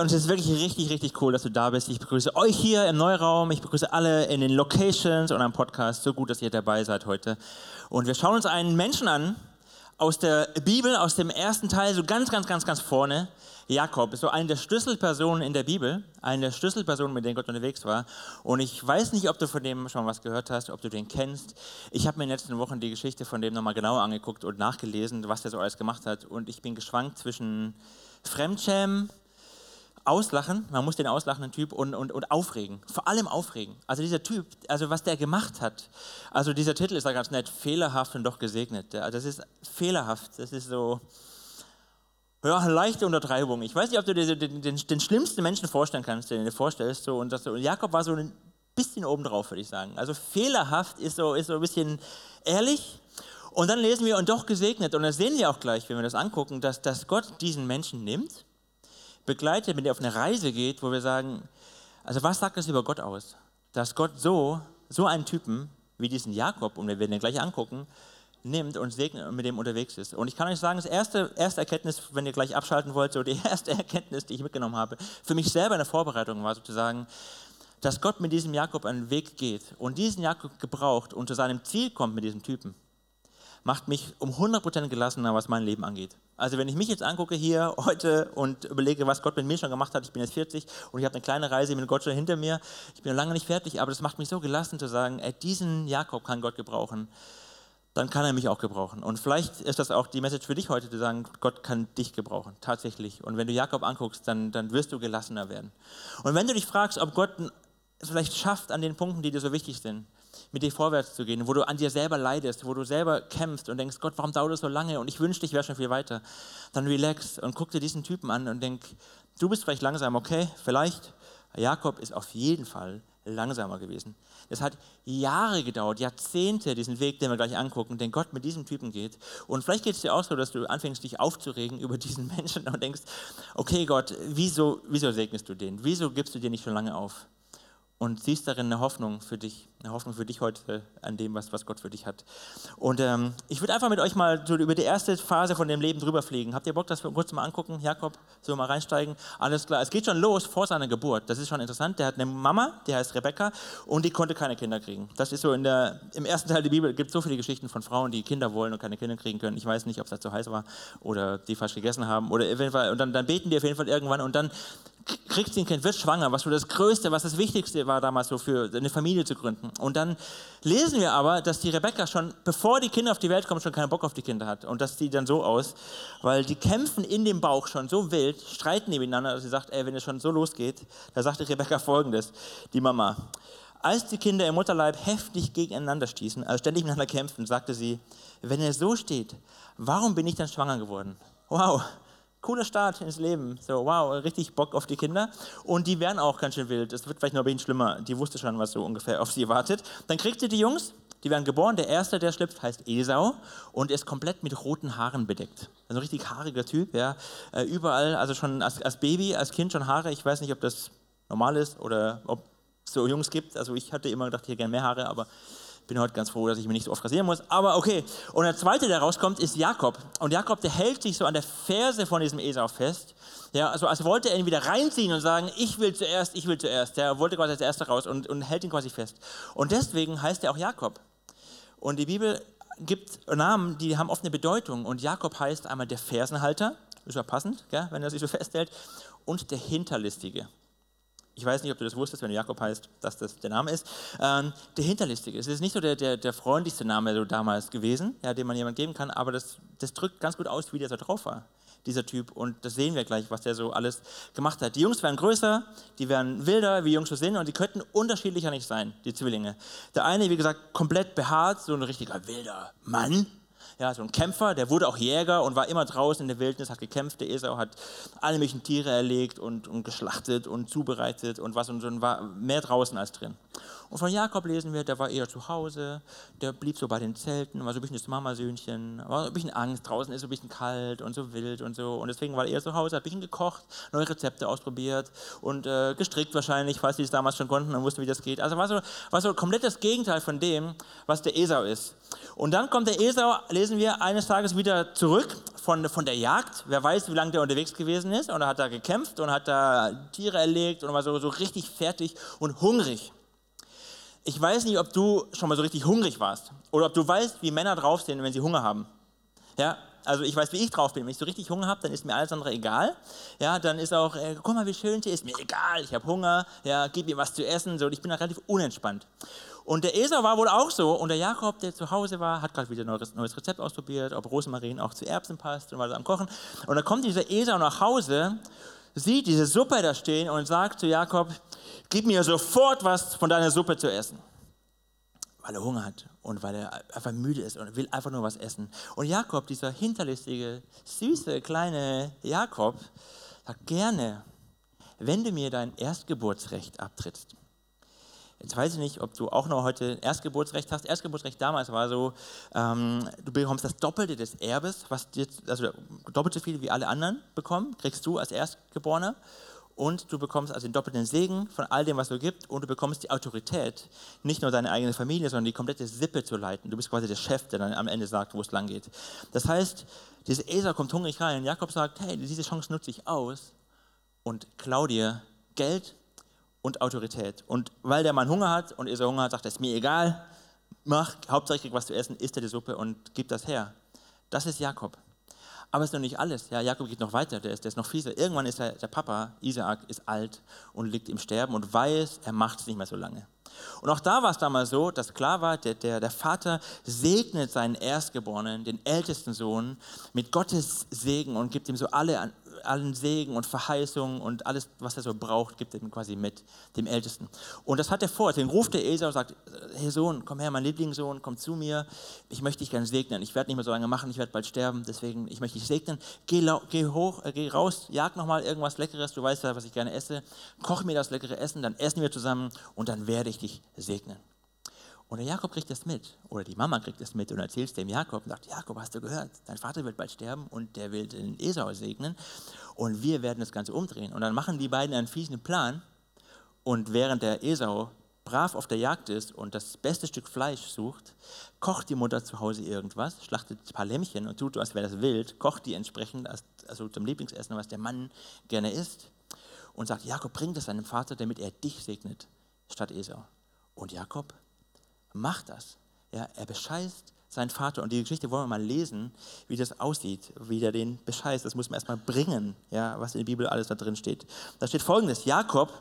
und es ist wirklich richtig, richtig cool, dass du da bist. Ich begrüße euch hier im Neuraum, ich begrüße alle in den Locations und am Podcast. So gut, dass ihr dabei seid heute. Und wir schauen uns einen Menschen an aus der Bibel, aus dem ersten Teil, so ganz, ganz, ganz, ganz vorne. Jakob ist so eine der Schlüsselpersonen in der Bibel, eine der Schlüsselpersonen, mit denen Gott unterwegs war. Und ich weiß nicht, ob du von dem schon was gehört hast, ob du den kennst. Ich habe mir in den letzten Wochen die Geschichte von dem nochmal genauer angeguckt und nachgelesen, was er so alles gemacht hat. Und ich bin geschwankt zwischen Fremdschämen, Auslachen, man muss den auslachenden Typ und, und, und aufregen, vor allem aufregen. Also dieser Typ, also was der gemacht hat, also dieser Titel ist da ganz nett, fehlerhaft und doch gesegnet. Also das ist fehlerhaft, das ist so, ja, leichte Untertreibung. Ich weiß nicht, ob du dir den, den, den schlimmsten Menschen vorstellen kannst, den du dir vorstellst. So, und, das, und Jakob war so ein bisschen obendrauf, würde ich sagen. Also fehlerhaft ist so, ist so ein bisschen ehrlich. Und dann lesen wir, und doch gesegnet. Und das sehen wir auch gleich, wenn wir das angucken, dass, dass Gott diesen Menschen nimmt begleitet, mit dem auf eine Reise geht, wo wir sagen, also was sagt das über Gott aus? Dass Gott so, so einen Typen wie diesen Jakob, und wir werden ihn gleich angucken, nimmt und segnet und mit dem unterwegs ist. Und ich kann euch sagen, das erste, erste Erkenntnis, wenn ihr gleich abschalten wollt, so die erste Erkenntnis, die ich mitgenommen habe, für mich selber in der Vorbereitung war sozusagen, dass Gott mit diesem Jakob einen Weg geht und diesen Jakob gebraucht und zu seinem Ziel kommt mit diesem Typen macht mich um 100% gelassener, was mein Leben angeht. Also wenn ich mich jetzt angucke hier heute und überlege, was Gott mit mir schon gemacht hat, ich bin jetzt 40 und ich habe eine kleine Reise mit Gott schon hinter mir, ich bin noch lange nicht fertig, aber das macht mich so gelassen zu sagen, ey, diesen Jakob kann Gott gebrauchen, dann kann er mich auch gebrauchen. Und vielleicht ist das auch die Message für dich heute, zu sagen, Gott kann dich gebrauchen, tatsächlich. Und wenn du Jakob anguckst, dann, dann wirst du gelassener werden. Und wenn du dich fragst, ob Gott es vielleicht schafft an den Punkten, die dir so wichtig sind, mit dir vorwärts zu gehen, wo du an dir selber leidest, wo du selber kämpfst und denkst, Gott, warum dauert das so lange und ich wünschte, ich wäre schon viel weiter, dann relax und guck dir diesen Typen an und denk, du bist vielleicht langsam, okay, vielleicht. Jakob ist auf jeden Fall langsamer gewesen. Es hat Jahre gedauert, Jahrzehnte, diesen Weg, den wir gleich angucken, den Gott mit diesem Typen geht. Und vielleicht geht es dir auch so, dass du anfängst, dich aufzuregen über diesen Menschen und denkst, okay Gott, wieso, wieso segnest du den? Wieso gibst du dir nicht schon lange auf? Und siehst darin eine Hoffnung für dich eine Hoffnung für dich heute an dem, was, was Gott für dich hat. Und ähm, ich würde einfach mit euch mal so über die erste Phase von dem Leben drüber fliegen. Habt ihr Bock, das wir kurz mal angucken? Jakob, so mal reinsteigen? Alles klar. Es geht schon los vor seiner Geburt. Das ist schon interessant. Der hat eine Mama, die heißt Rebecca, und die konnte keine Kinder kriegen. Das ist so in der, im ersten Teil der Bibel gibt es so viele Geschichten von Frauen, die Kinder wollen und keine Kinder kriegen können. Ich weiß nicht, ob es zu heiß war oder die falsch gegessen haben oder eventuell, und dann, dann beten die auf jeden Fall irgendwann und dann kriegt sie ein Kind, wird schwanger, was so das Größte, was das Wichtigste war damals so für eine Familie zu gründen. Und dann lesen wir aber, dass die Rebecca schon, bevor die Kinder auf die Welt kommen, schon keinen Bock auf die Kinder hat. Und das sieht dann so aus, weil die kämpfen in dem Bauch schon so wild, streiten nebeneinander, dass sie sagt, ey, wenn es schon so losgeht, da sagte Rebecca folgendes, die Mama. Als die Kinder im Mutterleib heftig gegeneinander stießen, also ständig miteinander kämpfen, sagte sie, wenn er so steht, warum bin ich dann schwanger geworden? Wow, cooler Start ins Leben. So, wow, richtig Bock auf die Kinder. Und die werden auch ganz schön wild. Es wird vielleicht noch ein bisschen schlimmer. Die wusste schon, was so ungefähr auf sie wartet. Dann kriegt sie die Jungs, die werden geboren. Der erste, der schlüpft, heißt Esau und ist komplett mit roten Haaren bedeckt. Also ein richtig haariger Typ, ja. Äh, überall, also schon als, als Baby, als Kind schon Haare. Ich weiß nicht, ob das normal ist oder ob es so Jungs gibt. Also ich hatte immer gedacht, hier gerne mehr Haare, aber bin heute ganz froh, dass ich mich nicht so oft rasieren muss. Aber okay. Und der zweite, der rauskommt, ist Jakob. Und Jakob, der hält sich so an der Ferse von diesem Esau fest. Ja, also als wollte er ihn wieder reinziehen und sagen, ich will zuerst, ich will zuerst. Er wollte quasi als Erster raus und, und hält ihn quasi fest. Und deswegen heißt er auch Jakob. Und die Bibel gibt Namen, die haben oft eine Bedeutung. Und Jakob heißt einmal der Fersenhalter, ist ja passend, gell, wenn er sich so festhält, und der Hinterlistige. Ich weiß nicht, ob du das wusstest, wenn Jakob heißt, dass das der Name ist. Ähm, der Hinterlistige. Es ist nicht so der, der, der freundlichste Name so damals gewesen, ja, den man jemand geben kann, aber das, das drückt ganz gut aus, wie der so drauf war, dieser Typ. Und das sehen wir gleich, was der so alles gemacht hat. Die Jungs werden größer, die werden wilder, wie Jungs so sind, und die könnten unterschiedlicher nicht sein, die Zwillinge. Der eine, wie gesagt, komplett behaart, so ein richtiger wilder Mann, ja, so ein Kämpfer, der wurde auch Jäger und war immer draußen in der Wildnis, hat gekämpft. Der Esau hat alle möglichen Tiere erlegt und, und geschlachtet und zubereitet und was und so war mehr draußen als drin. Und von Jakob lesen wir, der war eher zu Hause, der blieb so bei den Zelten, war so ein bisschen das Mamasöhnchen, war ein bisschen Angst, draußen ist so ein bisschen kalt und so wild und so. Und deswegen war er eher zu Hause, hat ein bisschen gekocht, neue Rezepte ausprobiert und äh, gestrickt wahrscheinlich, falls sie es damals schon konnten und wussten, wie das geht. Also war so, war so komplett das Gegenteil von dem, was der Esau ist. Und dann kommt der Esau, lesen wir, eines Tages wieder zurück von, von der Jagd. Wer weiß, wie lange der unterwegs gewesen ist. Und er hat da gekämpft und hat da Tiere erlegt und war so, so richtig fertig und hungrig. Ich weiß nicht, ob du schon mal so richtig hungrig warst oder ob du weißt, wie Männer drauf sind, wenn sie Hunger haben. Ja, also ich weiß, wie ich drauf bin. Wenn ich so richtig Hunger habe, dann ist mir alles andere egal. Ja, dann ist auch, äh, guck mal, wie schön sie ist, mir egal, ich habe Hunger, ja, gib mir was zu essen. So, ich bin da relativ unentspannt. Und der Esau war wohl auch so. Und der Jakob, der zu Hause war, hat gerade wieder ein neues, neues Rezept ausprobiert, ob Rosmarin auch zu Erbsen passt und war so am Kochen. Und dann kommt dieser Esau nach Hause, sieht diese Suppe da stehen und sagt zu Jakob, gib mir sofort was von deiner Suppe zu essen. Weil er Hunger hat und weil er einfach müde ist und will einfach nur was essen. Und Jakob, dieser hinterlistige, süße, kleine Jakob, sagt gerne, wenn du mir dein Erstgeburtsrecht abtrittst. Jetzt weiß ich nicht, ob du auch noch heute Erstgeburtsrecht hast. Erstgeburtsrecht damals war so, ähm, du bekommst das Doppelte des Erbes, was jetzt, also doppelt so viel wie alle anderen bekommen, kriegst du als Erstgeborener und du bekommst also den doppelten Segen von all dem, was du gibt und du bekommst die Autorität, nicht nur deine eigene Familie, sondern die komplette Sippe zu leiten. Du bist quasi der Chef, der dann am Ende sagt, wo es lang geht. Das heißt, dieser Esau kommt hungrig rein. Jakob sagt, hey, diese Chance nutze ich aus und klau dir Geld und Autorität. Und weil der Mann Hunger hat und Esau Hunger hat, sagt er, ist mir egal, mach, hauptsächlich was zu essen, isst er die Suppe und gib das her. Das ist Jakob. Aber es ist noch nicht alles. Ja, Jakob geht noch weiter, der ist, der ist noch fieser. Irgendwann ist er, der Papa, Isaak, ist alt und liegt im Sterben und weiß, er macht es nicht mehr so lange. Und auch da war es damals so, dass klar war, der, der, der Vater segnet seinen Erstgeborenen, den ältesten Sohn, mit Gottes Segen und gibt ihm so alle allen Segen und Verheißungen und alles, was er so braucht, gibt er ihm quasi mit, dem Ältesten. Und das hat er vor. Den ruft der Esau und sagt, hey Sohn, komm her, mein Lieblingssohn, komm zu mir. Ich möchte dich gerne segnen. Ich werde nicht mehr so lange machen, ich werde bald sterben, deswegen, ich möchte dich segnen. Geh, geh hoch, äh, geh raus, jag nochmal irgendwas Leckeres, du weißt ja, was ich gerne esse. Koch mir das leckere Essen, dann essen wir zusammen und dann werde ich dich segnen. Und der Jakob kriegt das mit, oder die Mama kriegt das mit und erzählt es dem Jakob und sagt, Jakob, hast du gehört, dein Vater wird bald sterben und der will den Esau segnen und wir werden das Ganze umdrehen. Und dann machen die beiden einen fiesen Plan und während der Esau brav auf der Jagd ist und das beste Stück Fleisch sucht, kocht die Mutter zu Hause irgendwas, schlachtet ein paar Lämmchen und tut, als wäre das wild, kocht die entsprechend, also zum Lieblingsessen, was der Mann gerne isst und sagt, Jakob, bring das seinem Vater, damit er dich segnet, statt Esau. Und Jakob macht das. Ja, er bescheißt seinen Vater. Und die Geschichte wollen wir mal lesen, wie das aussieht, wie er den bescheißt. Das muss man erstmal bringen, ja, was in der Bibel alles da drin steht. Da steht folgendes: Jakob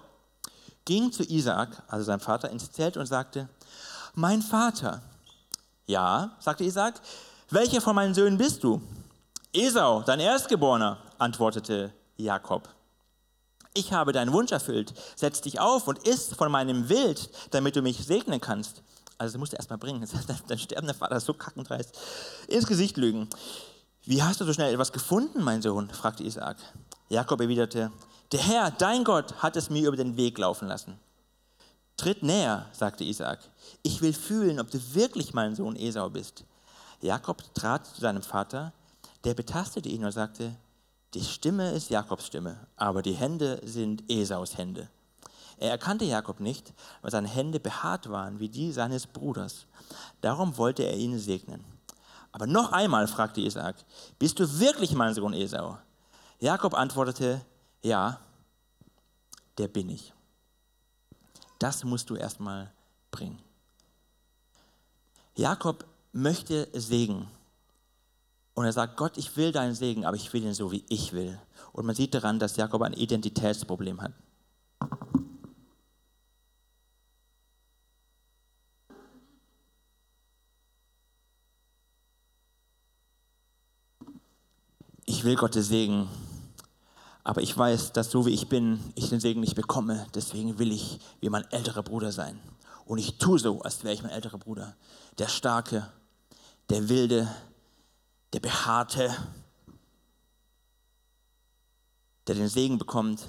ging zu Isaak, also seinem Vater, ins Zelt und sagte: Mein Vater. Ja, sagte Isaak, welcher von meinen Söhnen bist du? Esau, dein Erstgeborener, antwortete Jakob. Ich habe deinen Wunsch erfüllt. Setz dich auf und iss von meinem Wild, damit du mich segnen kannst. Also das musst du erstmal bringen. Dein sterbender Vater ist so kackendreist. Ins Gesicht lügen. Wie hast du so schnell etwas gefunden, mein Sohn? fragte Isaac. Jakob erwiderte, der Herr, dein Gott, hat es mir über den Weg laufen lassen. Tritt näher, sagte Isaac. Ich will fühlen, ob du wirklich mein Sohn Esau bist. Jakob trat zu seinem Vater, der betastete ihn und sagte, die Stimme ist Jakobs Stimme, aber die Hände sind Esaus Hände. Er erkannte Jakob nicht, weil seine Hände behaart waren wie die seines Bruders. Darum wollte er ihn segnen. Aber noch einmal fragte Isaac, bist du wirklich mein Sohn Esau? Jakob antwortete, ja, der bin ich. Das musst du erstmal bringen. Jakob möchte Segen. Und er sagt, Gott, ich will deinen Segen, aber ich will ihn so, wie ich will. Und man sieht daran, dass Jakob ein Identitätsproblem hat. Ich will Gottes Segen, aber ich weiß, dass so wie ich bin, ich den Segen nicht bekomme. Deswegen will ich wie mein älterer Bruder sein. Und ich tue so, als wäre ich mein älterer Bruder. Der Starke, der Wilde, der Behaarte, der den Segen bekommt,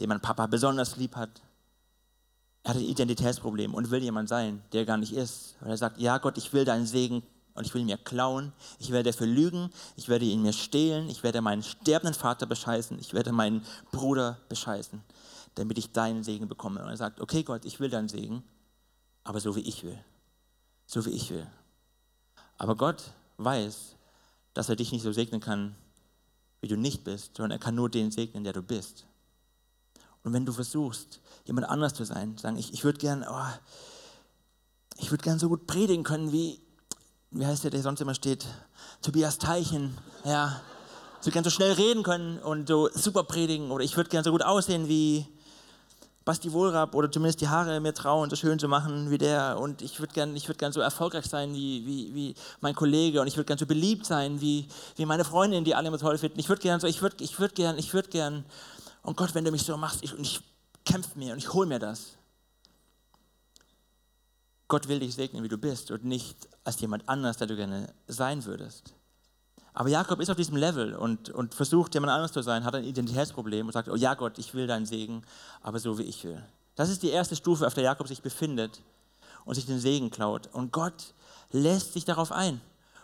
den mein Papa besonders lieb hat. Er hat ein Identitätsproblem und will jemand sein, der gar nicht ist. Weil er sagt, ja Gott, ich will deinen Segen und ich will ihn mir klauen, ich werde dafür lügen, ich werde ihn mir stehlen, ich werde meinen sterbenden Vater bescheißen, ich werde meinen Bruder bescheißen, damit ich deinen Segen bekomme. Und er sagt, okay Gott, ich will deinen Segen, aber so wie ich will. So wie ich will. Aber Gott weiß, dass er dich nicht so segnen kann, wie du nicht bist, sondern er kann nur den segnen, der du bist. Und wenn du versuchst, jemand anders zu sein, sagen, ich, ich würde gern, oh, ich würde gern so gut predigen können, wie, wie heißt der, der sonst immer steht, Tobias Teichen, ja, würde gern so schnell reden können und so super predigen oder ich würde gern so gut aussehen wie Basti Wohlrab oder zumindest die Haare mir trauen, so schön zu machen wie der und ich würde gern, würd gern so erfolgreich sein wie, wie, wie mein Kollege und ich würde gern so beliebt sein wie, wie meine Freundin, die alle immer toll finden. Ich würde gern so, ich würde ich würd gern, ich würde gern, und Gott, wenn du mich so machst, ich, und ich kämpfe mir und ich hole mir das. Gott will dich segnen, wie du bist und nicht als jemand anders, der du gerne sein würdest. Aber Jakob ist auf diesem Level und, und versucht, jemand anders zu sein, hat ein Identitätsproblem und sagt, oh ja Gott, ich will deinen Segen, aber so wie ich will. Das ist die erste Stufe, auf der Jakob sich befindet und sich den Segen klaut. Und Gott lässt sich darauf ein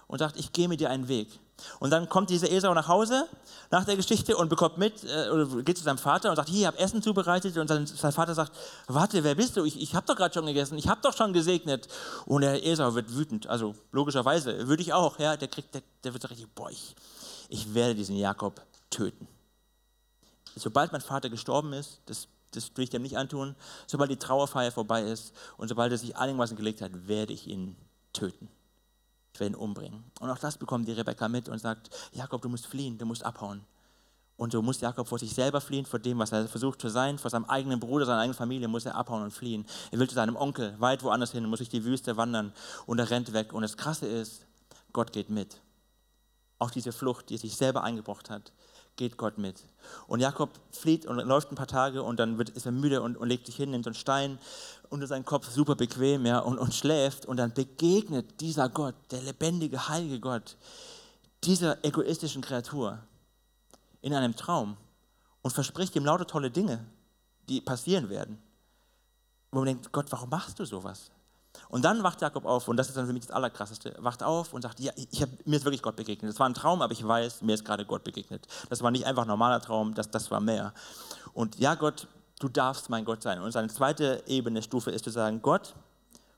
und sagt, ich gehe mit dir einen Weg. Und dann kommt dieser Esau nach Hause nach der Geschichte und bekommt mit, äh, oder geht zu seinem Vater und sagt, hier, ich habe Essen zubereitet. Und sein, sein, Vater sagt, warte, wer bist du? Ich, ich habe doch gerade schon gegessen, ich habe doch schon gesegnet. Und der Esau wird wütend, also logischerweise, würde ich auch. Ja, der, kriegt, der, der wird so richtig, boah, ich, ich werde diesen Jakob töten. Sobald mein Vater gestorben ist, das, das will ich dem nicht antun, sobald die Trauerfeier vorbei ist und sobald er sich einigermaßen gelegt hat, werde ich ihn töten ich werde ihn umbringen. Und auch das bekommt die Rebekka mit und sagt, Jakob, du musst fliehen, du musst abhauen. Und so muss Jakob vor sich selber fliehen, vor dem, was er versucht zu sein, vor seinem eigenen Bruder, seiner eigenen Familie, muss er abhauen und fliehen. Er will zu seinem Onkel, weit woanders hin, muss durch die Wüste wandern und er rennt weg. Und das Krasse ist, Gott geht mit. Auf diese Flucht, die er sich selber eingebracht hat, geht Gott mit. Und Jakob flieht und läuft ein paar Tage und dann wird, ist er müde und, und legt sich hin, nimmt so einen Stein unter seinen Kopf, super bequem ja, und, und schläft. Und dann begegnet dieser Gott, der lebendige, heilige Gott, dieser egoistischen Kreatur in einem Traum und verspricht ihm lauter tolle Dinge, die passieren werden. Wo man denkt, Gott, warum machst du sowas? Und dann wacht Jakob auf, und das ist dann für mich das Allerkrasseste, wacht auf und sagt, ja, ich hab, mir ist wirklich Gott begegnet. Das war ein Traum, aber ich weiß, mir ist gerade Gott begegnet. Das war nicht einfach ein normaler Traum, das, das war mehr. Und ja, Gott, du darfst mein Gott sein. Und seine zweite Ebene, Stufe ist zu sagen, Gott,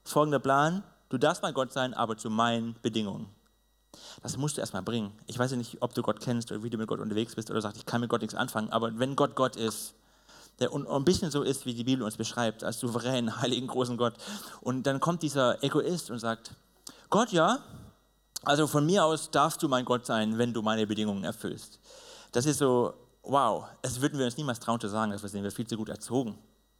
folgender Plan, du darfst mein Gott sein, aber zu meinen Bedingungen. Das musst du erstmal bringen. Ich weiß ja nicht, ob du Gott kennst oder wie du mit Gott unterwegs bist oder sagst, ich kann mit Gott nichts anfangen, aber wenn Gott Gott ist, der ein bisschen so ist, wie die Bibel uns beschreibt, als souveränen, heiligen, großen Gott. Und dann kommt dieser Egoist und sagt, Gott, ja, also von mir aus darfst du mein Gott sein, wenn du meine Bedingungen erfüllst. Das ist so, wow, das würden wir uns niemals trauen zu sagen, das sind wir viel zu gut erzogen.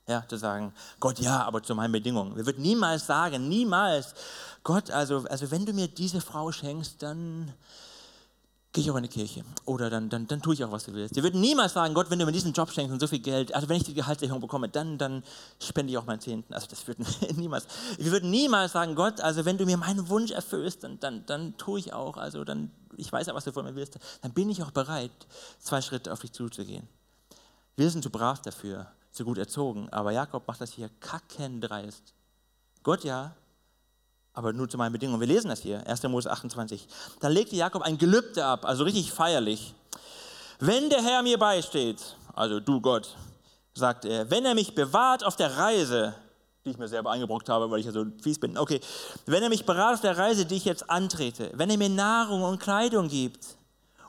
Ja, zu sagen, Gott, ja, aber zu meinen Bedingungen. Wir würden niemals sagen, niemals, Gott, also, also wenn du mir diese Frau schenkst, dann, gehe ich auch in die Kirche. Oder dann, dann, dann tue ich auch, was du willst. Wir würden niemals sagen, Gott, wenn du mir diesen Job schenkst und so viel Geld, also wenn ich die Gehaltserhöhung bekomme, dann, dann spende ich auch meinen Zehnten. Also das würden wir niemals. Wir würden niemals sagen, Gott, also wenn du mir meinen Wunsch erfüllst, dann, dann, dann tue ich auch, also dann, ich weiß ja, was du von mir willst, dann bin ich auch bereit, zwei Schritte auf dich zuzugehen. Wir sind zu brav dafür, zu gut erzogen, aber Jakob macht das hier kackendreist. Gott ja, aber nur zu meinen Bedingungen. Wir lesen das hier, 1. Mose 28. Dann legte Jakob ein Gelübde ab, also richtig feierlich. Wenn der Herr mir beisteht, also du Gott, sagt er, wenn er mich bewahrt auf der Reise, die ich mir selber eingebrockt habe, weil ich ja so fies bin, okay, wenn er mich bewahrt auf der Reise, die ich jetzt antrete, wenn er mir Nahrung und Kleidung gibt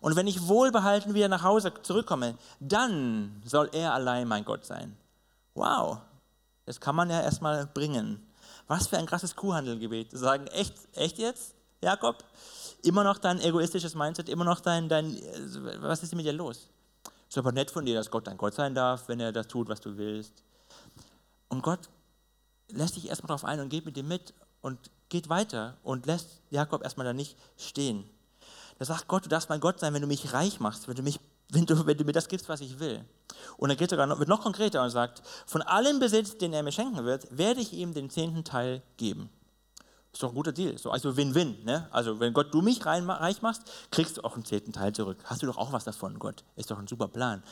und wenn ich wohlbehalten wieder nach Hause zurückkomme, dann soll er allein mein Gott sein. Wow, das kann man ja erstmal bringen. Was für ein krasses Kuhhandelgebet. Sagen, echt, echt jetzt, Jakob? Immer noch dein egoistisches Mindset, immer noch dein, dein was ist mit dir los? Ist aber nett von dir, dass Gott dein Gott sein darf, wenn er das tut, was du willst. Und Gott lässt dich erstmal darauf ein und geht mit dir mit und geht weiter und lässt Jakob erstmal da nicht stehen. Er sagt Gott, du darfst mein Gott sein, wenn du mich reich machst, wenn du, mich, wenn du, wenn du mir das gibst, was ich will. Und er geht sogar noch, wird noch konkreter und sagt, von allem Besitz, den er mir schenken wird, werde ich ihm den zehnten Teil geben. Ist doch ein guter Deal. So, also Win-Win. Ne? Also wenn Gott du mich reich machst, kriegst du auch einen zehnten Teil zurück. Hast du doch auch was davon, Gott. Ist doch ein super Plan.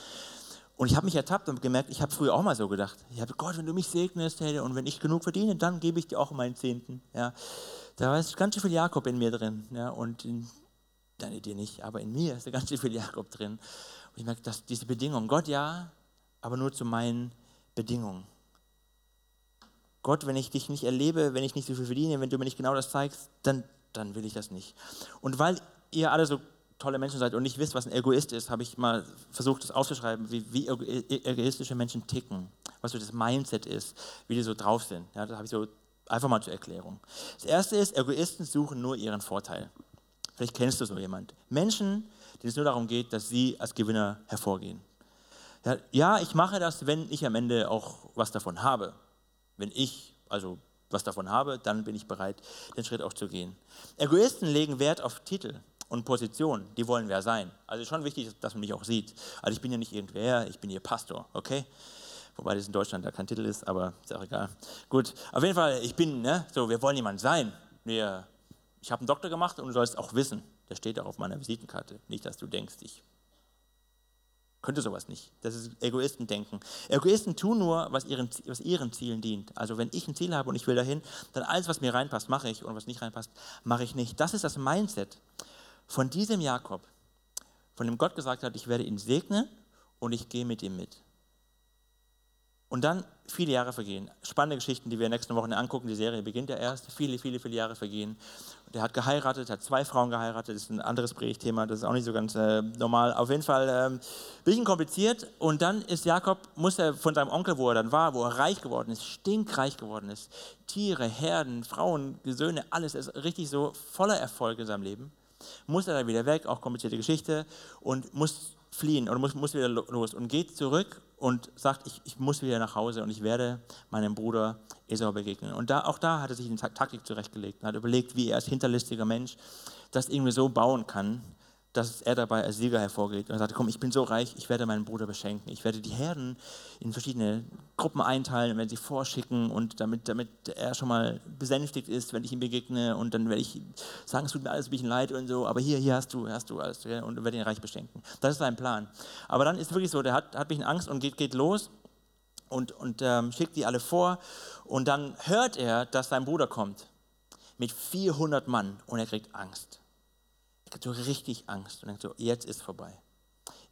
Und ich habe mich ertappt und gemerkt, ich habe früher auch mal so gedacht. Ich habe Gott, wenn du mich segnest, hey, und wenn ich genug verdiene, dann gebe ich dir auch meinen Zehnten. Ja. Da ist ganz schön viel Jakob in mir drin. Ja. Und in deine Idee nicht, aber in mir ist da ganz schön viel Jakob drin. Und ich merke, dass diese Bedingungen, Gott ja, aber nur zu meinen Bedingungen. Gott, wenn ich dich nicht erlebe, wenn ich nicht so viel verdiene, wenn du mir nicht genau das zeigst, dann, dann will ich das nicht. Und weil ihr alle so tolle Menschen seid und nicht wisst, was ein Egoist ist, habe ich mal versucht, das aufzuschreiben, wie, wie egoistische Menschen ticken, was so das Mindset ist, wie die so drauf sind. Ja, das habe ich so einfach mal zur Erklärung. Das erste ist, Egoisten suchen nur ihren Vorteil. Vielleicht kennst du so jemand. Menschen, denen es nur darum geht, dass sie als Gewinner hervorgehen. Ja, ja, ich mache das, wenn ich am Ende auch was davon habe. Wenn ich also was davon habe, dann bin ich bereit, den Schritt auch zu gehen. Egoisten legen Wert auf Titel und Position, die wollen wer sein. Also schon wichtig, dass man mich auch sieht. Also ich bin ja nicht irgendwer, ich bin hier Pastor, okay? Wobei das in Deutschland da kein Titel ist, aber ist auch egal. Gut, auf jeden Fall, ich bin, ne, so, wir wollen jemand sein. Wir, ich habe einen Doktor gemacht und du sollst auch wissen, der steht auch auf meiner Visitenkarte. Nicht, dass du denkst, ich könnte sowas nicht. Das ist Egoisten-Denken. Egoisten tun nur, was ihren, was ihren Zielen dient. Also wenn ich ein Ziel habe und ich will dahin, dann alles, was mir reinpasst, mache ich und was nicht reinpasst, mache ich nicht. Das ist das Mindset von diesem Jakob, von dem Gott gesagt hat, ich werde ihn segnen und ich gehe mit ihm mit. Und dann viele Jahre vergehen. Spannende Geschichten, die wir nächste Woche angucken. Die Serie beginnt ja erst. Viele, viele, viele Jahre vergehen. Der hat geheiratet, hat zwei Frauen geheiratet. Das ist ein anderes Predigtthema. Das ist auch nicht so ganz äh, normal. Auf jeden Fall ähm, ein bisschen kompliziert. Und dann ist Jakob, muss er von seinem Onkel, wo er dann war, wo er reich geworden ist, stinkreich geworden ist. Tiere, Herden, Frauen, Söhne, alles. Er ist richtig so voller Erfolg in seinem Leben muss er dann wieder weg, auch komplizierte Geschichte, und muss fliehen oder muss, muss wieder los und geht zurück und sagt, ich, ich muss wieder nach Hause und ich werde meinem Bruder Esau begegnen. Und da, auch da hat er sich eine Taktik zurechtgelegt und hat überlegt, wie er als hinterlistiger Mensch das irgendwie so bauen kann, dass er dabei als Sieger hervorgeht. Und er sagte, komm, ich bin so reich, ich werde meinen Bruder beschenken. Ich werde die Herden in verschiedene Gruppen einteilen und werde sie vorschicken und damit, damit er schon mal besänftigt ist, wenn ich ihm begegne. Und dann werde ich sagen, es tut mir alles ein bisschen leid und so, aber hier, hier hast du, hast du alles und werde ihn reich beschenken. Das ist sein Plan. Aber dann ist wirklich so, der hat, hat ein bisschen Angst und geht, geht los und, und ähm, schickt die alle vor. Und dann hört er, dass sein Bruder kommt mit 400 Mann und er kriegt Angst. Er hat so richtig Angst und denkt so, jetzt ist vorbei.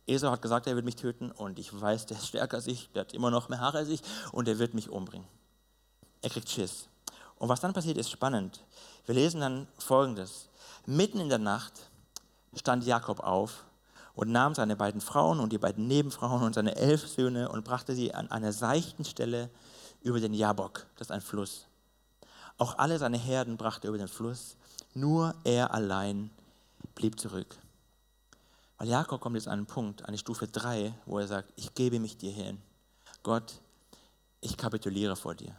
Esau hat gesagt, er wird mich töten und ich weiß, der ist stärker als ich, der hat immer noch mehr Haare als ich und er wird mich umbringen. Er kriegt Schiss. Und was dann passiert, ist spannend. Wir lesen dann Folgendes. Mitten in der Nacht stand Jakob auf und nahm seine beiden Frauen und die beiden Nebenfrauen und seine elf Söhne und brachte sie an einer seichten Stelle über den Jabok, das ist ein Fluss. Auch alle seine Herden brachte er über den Fluss, nur er allein blieb zurück. Weil Jakob kommt jetzt an einen Punkt, an die Stufe 3, wo er sagt, ich gebe mich dir hin. Gott, ich kapituliere vor dir.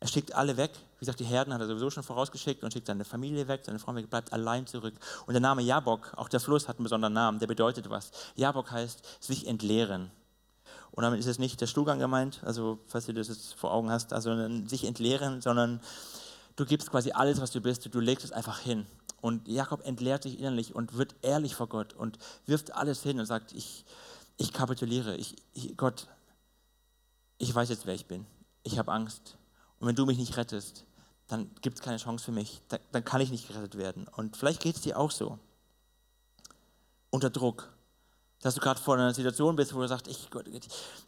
Er schickt alle weg. Wie gesagt, die Herden hat er sowieso schon vorausgeschickt und schickt seine Familie weg, seine Frau weg, bleibt allein zurück. Und der Name Jabok, auch der Fluss hat einen besonderen Namen, der bedeutet was. Jabok heißt sich entleeren. Und damit ist es nicht der Stuhlgang gemeint, also falls du das jetzt vor Augen hast, also sich entleeren, sondern du gibst quasi alles, was du bist, du legst es einfach hin. Und Jakob entleert sich innerlich und wird ehrlich vor Gott und wirft alles hin und sagt, ich, ich kapituliere, ich, ich, Gott, ich weiß jetzt, wer ich bin. Ich habe Angst. Und wenn du mich nicht rettest, dann gibt es keine Chance für mich. Dann, dann kann ich nicht gerettet werden. Und vielleicht geht es dir auch so. Unter Druck dass du gerade vor einer Situation bist, wo du sagst, ich,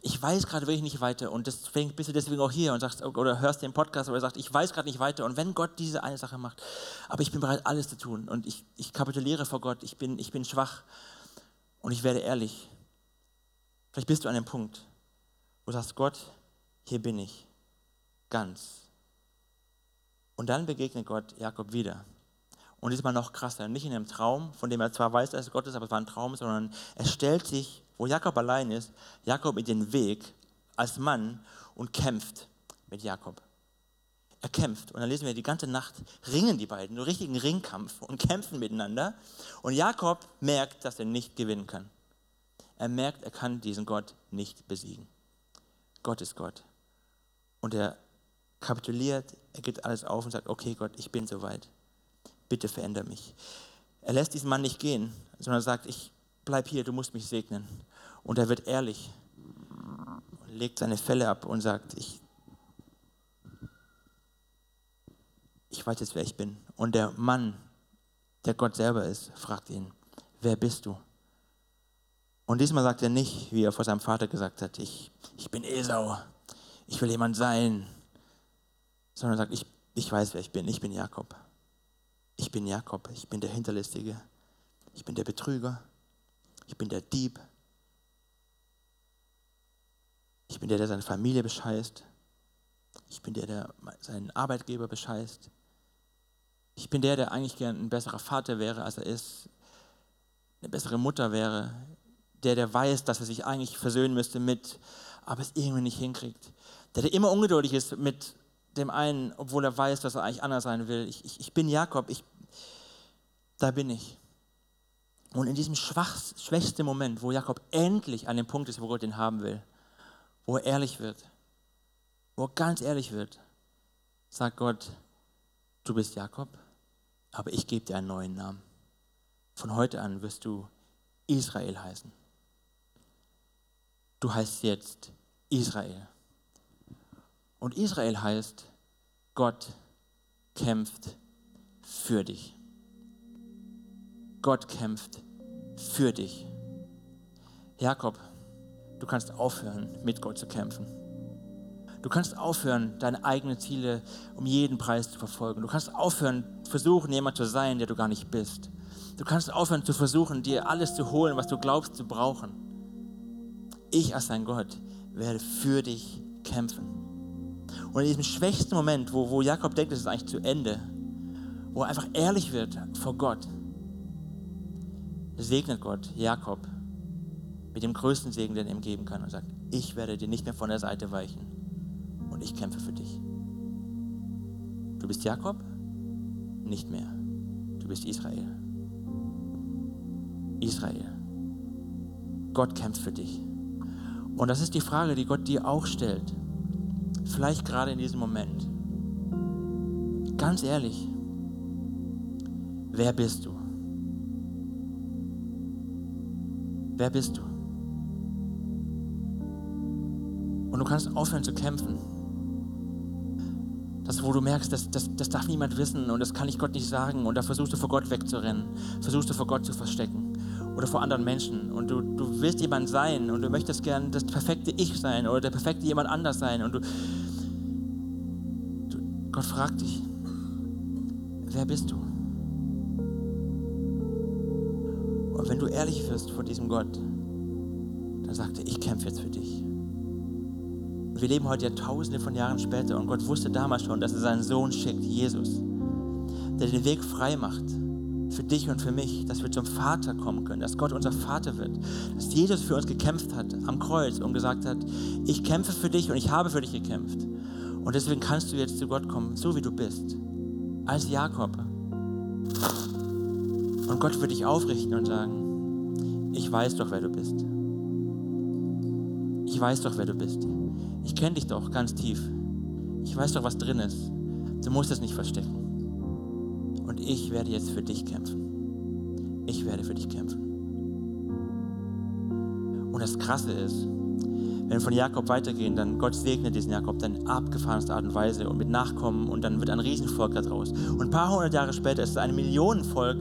ich weiß gerade wirklich nicht weiter. Und deswegen bist du deswegen auch hier und sagst oder hörst den Podcast oder sagst, ich weiß gerade nicht weiter. Und wenn Gott diese eine Sache macht, aber ich bin bereit, alles zu tun. Und ich, ich kapituliere vor Gott, ich bin, ich bin schwach. Und ich werde ehrlich. Vielleicht bist du an dem Punkt, wo du sagst, Gott, hier bin ich, ganz. Und dann begegnet Gott Jakob wieder und diesmal noch krasser, nicht in einem Traum, von dem er zwar weiß, dass es Gott ist, aber es war ein Traum, sondern er stellt sich, wo Jakob allein ist, Jakob in den Weg als Mann und kämpft mit Jakob. Er kämpft. Und dann lesen wir, die ganze Nacht ringen die beiden, einen richtigen Ringkampf und kämpfen miteinander. Und Jakob merkt, dass er nicht gewinnen kann. Er merkt, er kann diesen Gott nicht besiegen. Gott ist Gott. Und er kapituliert, er gibt alles auf und sagt, okay Gott, ich bin soweit bitte verändere mich. Er lässt diesen Mann nicht gehen, sondern sagt, ich bleib hier, du musst mich segnen. Und er wird ehrlich legt seine Felle ab und sagt, ich, ich weiß jetzt, wer ich bin. Und der Mann, der Gott selber ist, fragt ihn, wer bist du? Und diesmal sagt er nicht, wie er vor seinem Vater gesagt hat, ich, ich bin Esau, ich will jemand sein, sondern er sagt, ich, ich weiß, wer ich bin, ich bin Jakob. Ich bin Jakob, ich bin der Hinterlistige, ich bin der Betrüger, ich bin der Dieb, ich bin der, der seine Familie bescheißt, ich bin der, der seinen Arbeitgeber bescheißt, ich bin der, der eigentlich gern ein besserer Vater wäre, als er ist, eine bessere Mutter wäre, der, der weiß, dass er sich eigentlich versöhnen müsste mit, aber es irgendwie nicht hinkriegt. Der, der immer ungeduldig ist mit dem einen, obwohl er weiß, dass er eigentlich anders sein will. Ich, ich, ich bin Jakob, ich, da bin ich. Und in diesem schwach, schwächsten Moment, wo Jakob endlich an dem Punkt ist, wo Gott ihn haben will, wo er ehrlich wird, wo er ganz ehrlich wird, sagt Gott, du bist Jakob, aber ich gebe dir einen neuen Namen. Von heute an wirst du Israel heißen. Du heißt jetzt Israel. Und Israel heißt, Gott kämpft für dich. Gott kämpft für dich. Jakob, du kannst aufhören, mit Gott zu kämpfen. Du kannst aufhören, deine eigenen Ziele um jeden Preis zu verfolgen. Du kannst aufhören, versuchen, jemand zu sein, der du gar nicht bist. Du kannst aufhören zu versuchen, dir alles zu holen, was du glaubst zu brauchen. Ich als dein Gott werde für dich kämpfen. Und in diesem schwächsten Moment, wo, wo Jakob denkt, es ist eigentlich zu Ende, wo er einfach ehrlich wird vor Gott, segnet Gott Jakob mit dem größten Segen, den er ihm geben kann und sagt, ich werde dir nicht mehr von der Seite weichen und ich kämpfe für dich. Du bist Jakob? Nicht mehr. Du bist Israel. Israel. Gott kämpft für dich. Und das ist die Frage, die Gott dir auch stellt. Vielleicht gerade in diesem Moment. Ganz ehrlich, wer bist du? Wer bist du? Und du kannst aufhören zu kämpfen. Das, wo du merkst, das, das, das darf niemand wissen und das kann ich Gott nicht sagen. Und da versuchst du vor Gott wegzurennen, versuchst du vor Gott zu verstecken oder vor anderen Menschen. Und du, du willst jemand sein und du möchtest gern das perfekte Ich sein oder der perfekte jemand anders sein. Und du, du Gott fragt dich, wer bist du? Wenn du ehrlich wirst vor diesem Gott, dann sagt er, ich kämpfe jetzt für dich. Wir leben heute ja tausende von Jahren später und Gott wusste damals schon, dass er seinen Sohn schickt, Jesus, der den Weg frei macht für dich und für mich, dass wir zum Vater kommen können, dass Gott unser Vater wird, dass Jesus für uns gekämpft hat am Kreuz und gesagt hat, ich kämpfe für dich und ich habe für dich gekämpft. Und deswegen kannst du jetzt zu Gott kommen, so wie du bist, als Jakob. Und Gott wird dich aufrichten und sagen, ich weiß doch, wer du bist. Ich weiß doch, wer du bist. Ich kenne dich doch ganz tief. Ich weiß doch, was drin ist. Du musst es nicht verstecken. Und ich werde jetzt für dich kämpfen. Ich werde für dich kämpfen. Und das Krasse ist, wenn wir von Jakob weitergehen, dann Gott segnet diesen Jakob dann in abgefahrenster Art und Weise und mit Nachkommen und dann wird ein Riesenvolk daraus. Und ein paar hundert Jahre später ist es ein Millionenvolk,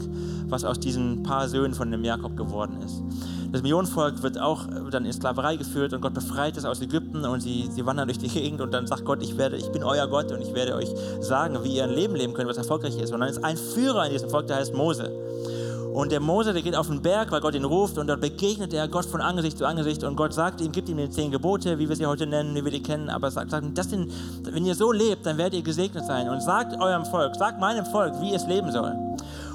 was aus diesen paar Söhnen von dem Jakob geworden ist. Das Millionenvolk wird auch dann in Sklaverei geführt und Gott befreit es aus Ägypten und sie, sie wandern durch die Gegend und dann sagt Gott, ich, werde, ich bin euer Gott und ich werde euch sagen, wie ihr ein Leben leben könnt, was erfolgreich ist. Und dann ist ein Führer in diesem Volk, der heißt Mose. Und der Mose, der geht auf den Berg, weil Gott ihn ruft und dort begegnet er Gott von Angesicht zu Angesicht und Gott sagt ihm, gibt ihm die zehn Gebote, wie wir sie heute nennen, wie wir die kennen, aber sagt, sagt das sind, wenn ihr so lebt, dann werdet ihr gesegnet sein und sagt eurem Volk, sagt meinem Volk, wie es leben soll.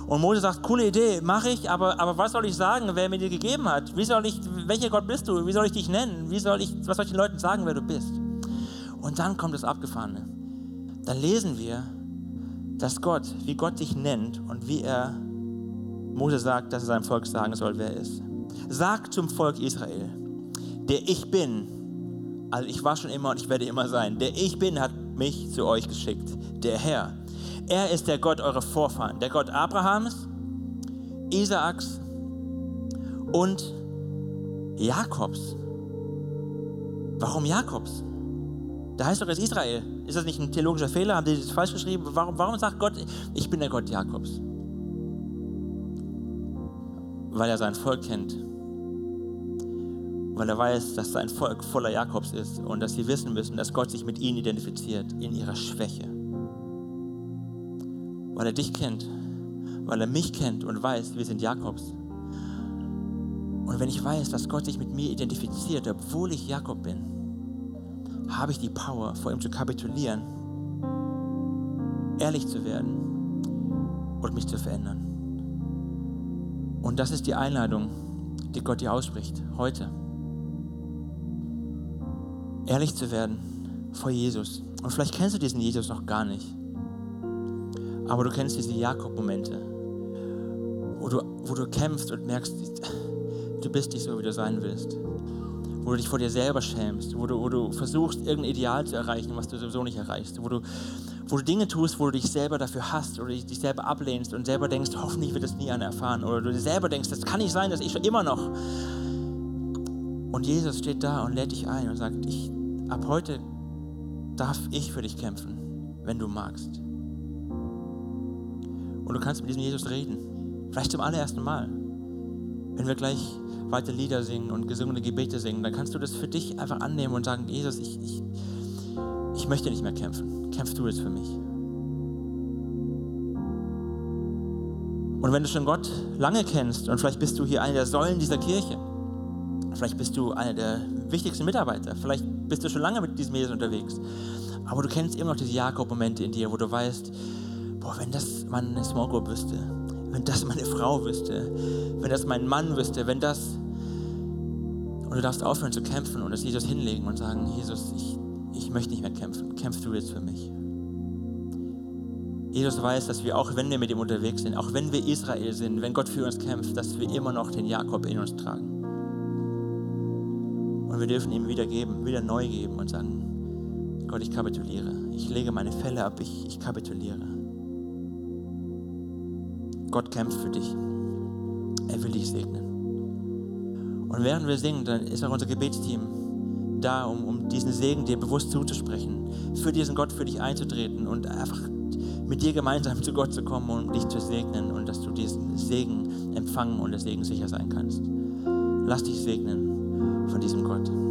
Und Mose sagt, coole Idee, mache ich, aber, aber was soll ich sagen, wer mir die gegeben hat? Wie soll ich, welcher Gott bist du? Wie soll ich dich nennen? Wie soll ich, was soll ich den Leuten sagen, wer du bist? Und dann kommt das Abgefahrene. Dann lesen wir, dass Gott, wie Gott dich nennt und wie er Mose sagt, dass er seinem Volk sagen soll, wer er ist. Sag zum Volk Israel, der ich bin, also ich war schon immer und ich werde immer sein, der ich bin hat mich zu euch geschickt, der Herr. Er ist der Gott eurer Vorfahren, der Gott Abrahams, Isaaks und Jakobs. Warum Jakobs? Da heißt doch jetzt Israel. Ist das nicht ein theologischer Fehler? Haben die das falsch geschrieben? Warum, warum sagt Gott, ich bin der Gott Jakobs? Weil er sein Volk kennt. Weil er weiß, dass sein Volk voller Jakobs ist und dass sie wissen müssen, dass Gott sich mit ihnen identifiziert, in ihrer Schwäche. Weil er dich kennt, weil er mich kennt und weiß, wir sind Jakobs. Und wenn ich weiß, dass Gott sich mit mir identifiziert, obwohl ich Jakob bin, habe ich die Power, vor ihm zu kapitulieren, ehrlich zu werden und mich zu verändern. Und das ist die Einladung, die Gott dir ausspricht, heute. Ehrlich zu werden vor Jesus. Und vielleicht kennst du diesen Jesus noch gar nicht. Aber du kennst diese Jakob-Momente, wo du, wo du kämpfst und merkst, du bist nicht so, wie du sein willst. Wo du dich vor dir selber schämst, wo du, wo du versuchst, irgendein Ideal zu erreichen, was du sowieso nicht erreichst. Wo du, wo du Dinge tust, wo du dich selber dafür hast oder dich selber ablehnst und selber denkst, hoffentlich wird das nie einer erfahren. Oder du selber denkst, das kann nicht sein, dass ich immer noch. Und Jesus steht da und lädt dich ein und sagt, ich, ab heute darf ich für dich kämpfen, wenn du magst. Und du kannst mit diesem Jesus reden. Vielleicht zum allerersten Mal. Wenn wir gleich weiter Lieder singen und gesungene Gebete singen, dann kannst du das für dich einfach annehmen und sagen, Jesus, ich, ich, ich möchte nicht mehr kämpfen. Kämpfst du jetzt für mich. Und wenn du schon Gott lange kennst und vielleicht bist du hier einer der Säulen dieser Kirche, vielleicht bist du einer der wichtigsten Mitarbeiter, vielleicht bist du schon lange mit diesem Jesus unterwegs, aber du kennst immer noch diese Jakob-Momente in dir, wo du weißt, boah, wenn das meine Small Group wüsste, wenn das meine Frau wüsste, wenn das mein Mann wüsste, wenn das... Und du darfst aufhören zu kämpfen und es Jesus hinlegen und sagen, Jesus, ich möchte nicht mehr kämpfen, kämpfst du jetzt für mich. Jesus weiß, dass wir auch, wenn wir mit ihm unterwegs sind, auch wenn wir Israel sind, wenn Gott für uns kämpft, dass wir immer noch den Jakob in uns tragen. Und wir dürfen ihm wieder geben, wieder neu geben und sagen, Gott, ich kapituliere. Ich lege meine Fälle ab, ich, ich kapituliere. Gott kämpft für dich. Er will dich segnen. Und während wir singen, dann ist auch unser Gebetsteam da, um, um diesen Segen dir bewusst zuzusprechen, für diesen Gott für dich einzutreten und einfach mit dir gemeinsam zu Gott zu kommen und dich zu segnen und dass du diesen Segen empfangen und des Segen sicher sein kannst. Lass dich segnen von diesem Gott.